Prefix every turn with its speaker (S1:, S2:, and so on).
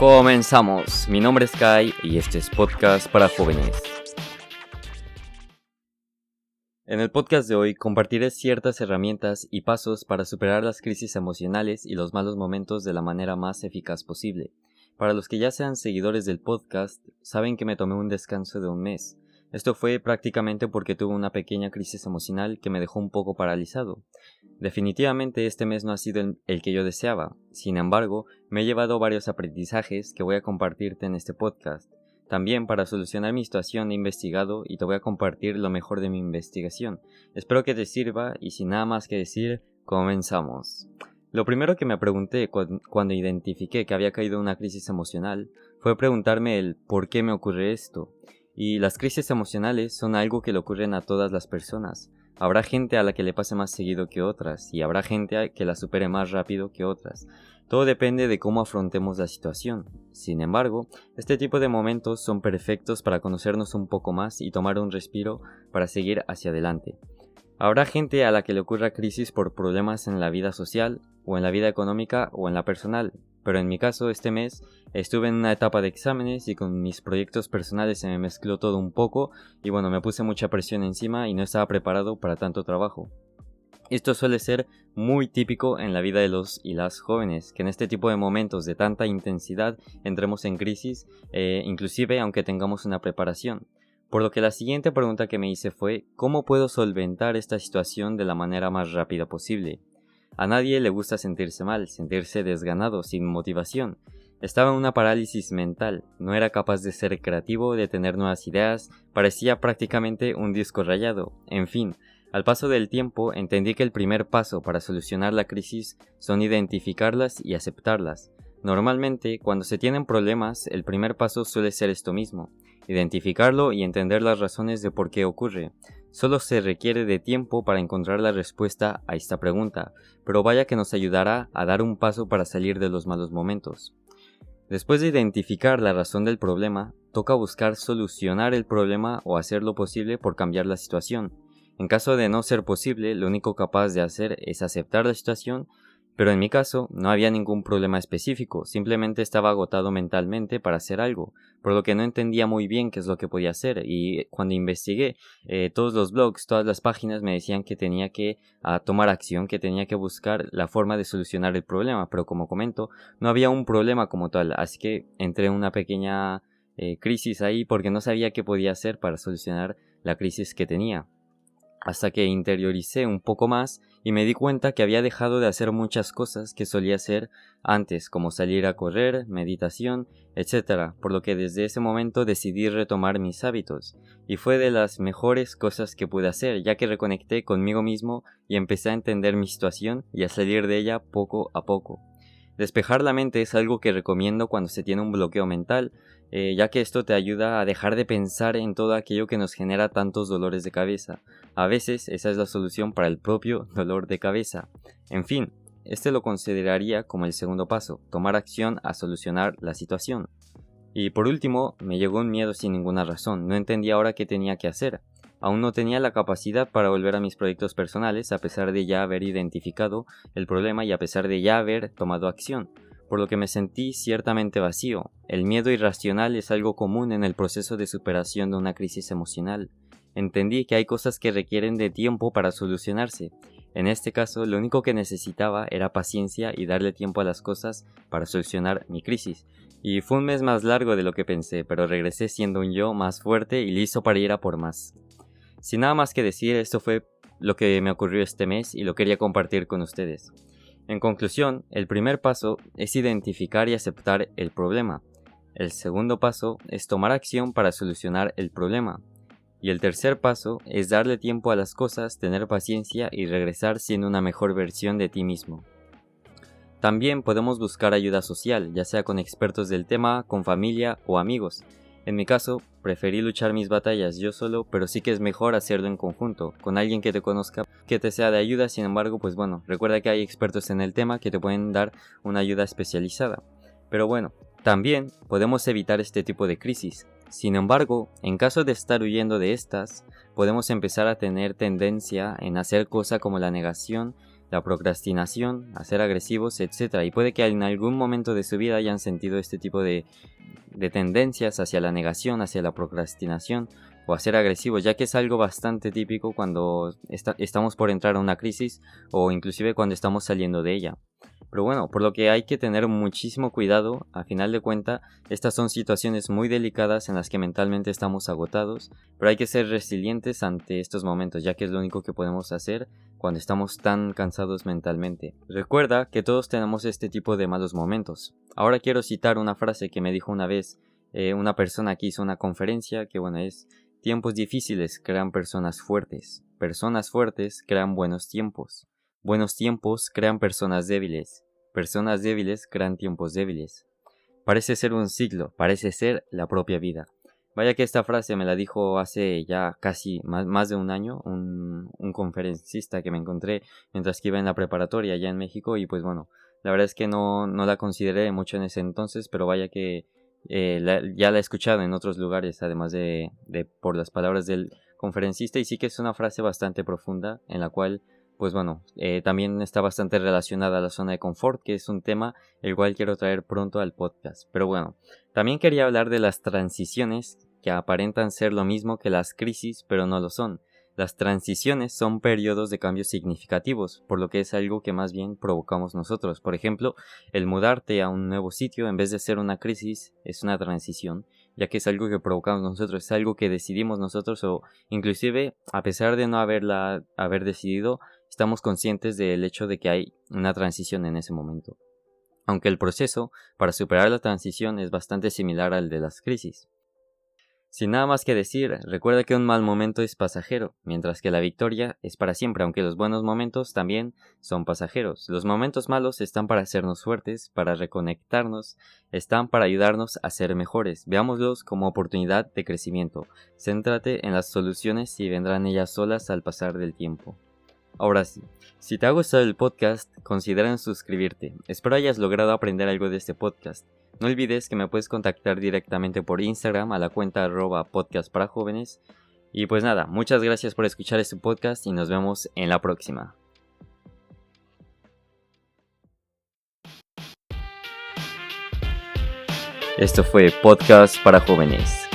S1: Comenzamos. Mi nombre es Kai y este es podcast para jóvenes. En el podcast de hoy compartiré ciertas herramientas y pasos para superar las crisis emocionales y los malos momentos de la manera más eficaz posible. Para los que ya sean seguidores del podcast, saben que me tomé un descanso de un mes. Esto fue prácticamente porque tuve una pequeña crisis emocional que me dejó un poco paralizado. Definitivamente este mes no ha sido el, que yo deseaba, sin embargo, me he llevado varios aprendizajes que voy a compartirte en este podcast. También para solucionar mi situación he investigado y te voy a compartir lo mejor de mi investigación. Espero que te sirva y sin nada más que decir, comenzamos. Lo primero que me pregunté cuando identifiqué que había caído una crisis emocional fue preguntarme el por qué me ocurre esto. Y las crisis emocionales son algo que le ocurren a todas las personas. Habrá gente a la que le pase más seguido que otras y habrá gente que la supere más rápido que otras. Todo depende de cómo afrontemos la situación. Sin embargo, este tipo de momentos son perfectos para conocernos un poco más y tomar un respiro para seguir hacia adelante. Habrá gente a la que le ocurra crisis por problemas en la vida social, o en la vida económica, o en la personal, pero en mi caso este mes estuve en una etapa de exámenes y con mis proyectos personales se me mezcló todo un poco y bueno, me puse mucha presión encima y no estaba preparado para tanto trabajo. Esto suele ser muy típico en la vida de los y las jóvenes, que en este tipo de momentos de tanta intensidad entremos en crisis, eh, inclusive aunque tengamos una preparación. Por lo que la siguiente pregunta que me hice fue ¿cómo puedo solventar esta situación de la manera más rápida posible? A nadie le gusta sentirse mal, sentirse desganado, sin motivación. Estaba en una parálisis mental, no era capaz de ser creativo, de tener nuevas ideas, parecía prácticamente un disco rayado. En fin, al paso del tiempo entendí que el primer paso para solucionar la crisis son identificarlas y aceptarlas. Normalmente, cuando se tienen problemas, el primer paso suele ser esto mismo, identificarlo y entender las razones de por qué ocurre. Solo se requiere de tiempo para encontrar la respuesta a esta pregunta, pero vaya que nos ayudará a dar un paso para salir de los malos momentos. Después de identificar la razón del problema, toca buscar solucionar el problema o hacer lo posible por cambiar la situación. En caso de no ser posible, lo único capaz de hacer es aceptar la situación pero en mi caso no había ningún problema específico, simplemente estaba agotado mentalmente para hacer algo, por lo que no entendía muy bien qué es lo que podía hacer y cuando investigué eh, todos los blogs, todas las páginas me decían que tenía que ah, tomar acción, que tenía que buscar la forma de solucionar el problema, pero como comento, no había un problema como tal, así que entré en una pequeña eh, crisis ahí porque no sabía qué podía hacer para solucionar la crisis que tenía hasta que interioricé un poco más y me di cuenta que había dejado de hacer muchas cosas que solía hacer antes, como salir a correr, meditación, etc., por lo que desde ese momento decidí retomar mis hábitos, y fue de las mejores cosas que pude hacer, ya que reconecté conmigo mismo y empecé a entender mi situación y a salir de ella poco a poco. Despejar la mente es algo que recomiendo cuando se tiene un bloqueo mental, eh, ya que esto te ayuda a dejar de pensar en todo aquello que nos genera tantos dolores de cabeza. A veces esa es la solución para el propio dolor de cabeza. En fin, este lo consideraría como el segundo paso, tomar acción a solucionar la situación. Y por último, me llegó un miedo sin ninguna razón, no entendía ahora qué tenía que hacer. Aún no tenía la capacidad para volver a mis proyectos personales a pesar de ya haber identificado el problema y a pesar de ya haber tomado acción por lo que me sentí ciertamente vacío. El miedo irracional es algo común en el proceso de superación de una crisis emocional. Entendí que hay cosas que requieren de tiempo para solucionarse. En este caso, lo único que necesitaba era paciencia y darle tiempo a las cosas para solucionar mi crisis. Y fue un mes más largo de lo que pensé, pero regresé siendo un yo más fuerte y listo para ir a por más. Sin nada más que decir, esto fue lo que me ocurrió este mes y lo quería compartir con ustedes. En conclusión, el primer paso es identificar y aceptar el problema. El segundo paso es tomar acción para solucionar el problema. Y el tercer paso es darle tiempo a las cosas, tener paciencia y regresar siendo una mejor versión de ti mismo. También podemos buscar ayuda social, ya sea con expertos del tema, con familia o amigos. En mi caso, preferí luchar mis batallas yo solo, pero sí que es mejor hacerlo en conjunto, con alguien que te conozca, que te sea de ayuda, sin embargo, pues bueno, recuerda que hay expertos en el tema que te pueden dar una ayuda especializada. Pero bueno, también podemos evitar este tipo de crisis. Sin embargo, en caso de estar huyendo de estas, podemos empezar a tener tendencia en hacer cosas como la negación la procrastinación, a ser agresivos, etc. Y puede que en algún momento de su vida hayan sentido este tipo de, de tendencias hacia la negación, hacia la procrastinación o a ser agresivos, ya que es algo bastante típico cuando estamos por entrar a una crisis o inclusive cuando estamos saliendo de ella. Pero bueno, por lo que hay que tener muchísimo cuidado, a final de cuenta, estas son situaciones muy delicadas en las que mentalmente estamos agotados, pero hay que ser resilientes ante estos momentos, ya que es lo único que podemos hacer cuando estamos tan cansados mentalmente. Recuerda que todos tenemos este tipo de malos momentos. Ahora quiero citar una frase que me dijo una vez eh, una persona que hizo una conferencia, que bueno es, tiempos difíciles crean personas fuertes, personas fuertes crean buenos tiempos. Buenos tiempos crean personas débiles, personas débiles crean tiempos débiles. Parece ser un ciclo, parece ser la propia vida. Vaya que esta frase me la dijo hace ya casi más, de un año un, conferencista que me encontré mientras que iba en la preparatoria allá en México y pues bueno, la verdad es que no, no la consideré mucho en ese entonces, pero vaya que eh, ya la he escuchado en otros lugares, además de, de por las palabras del conferencista y sí que es una frase bastante profunda en la cual pues bueno, eh, también está bastante relacionada a la zona de confort, que es un tema el cual quiero traer pronto al podcast. Pero bueno, también quería hablar de las transiciones, que aparentan ser lo mismo que las crisis, pero no lo son. Las transiciones son periodos de cambios significativos, por lo que es algo que más bien provocamos nosotros. Por ejemplo, el mudarte a un nuevo sitio en vez de ser una crisis es una transición, ya que es algo que provocamos nosotros, es algo que decidimos nosotros o inclusive a pesar de no haberla haber decidido, estamos conscientes del hecho de que hay una transición en ese momento. Aunque el proceso para superar la transición es bastante similar al de las crisis. Sin nada más que decir, recuerda que un mal momento es pasajero, mientras que la victoria es para siempre, aunque los buenos momentos también son pasajeros. Los momentos malos están para hacernos fuertes, para reconectarnos, están para ayudarnos a ser mejores. Veámoslos como oportunidad de crecimiento. Céntrate en las soluciones y vendrán ellas solas al pasar del tiempo. Ahora sí, si te ha gustado el podcast, considera suscribirte. Espero hayas logrado aprender algo de este podcast. No olvides que me puedes contactar directamente por Instagram a la cuenta arroba podcast para jóvenes. Y pues nada, muchas gracias por escuchar este podcast y nos vemos en la próxima. Esto fue Podcast para jóvenes.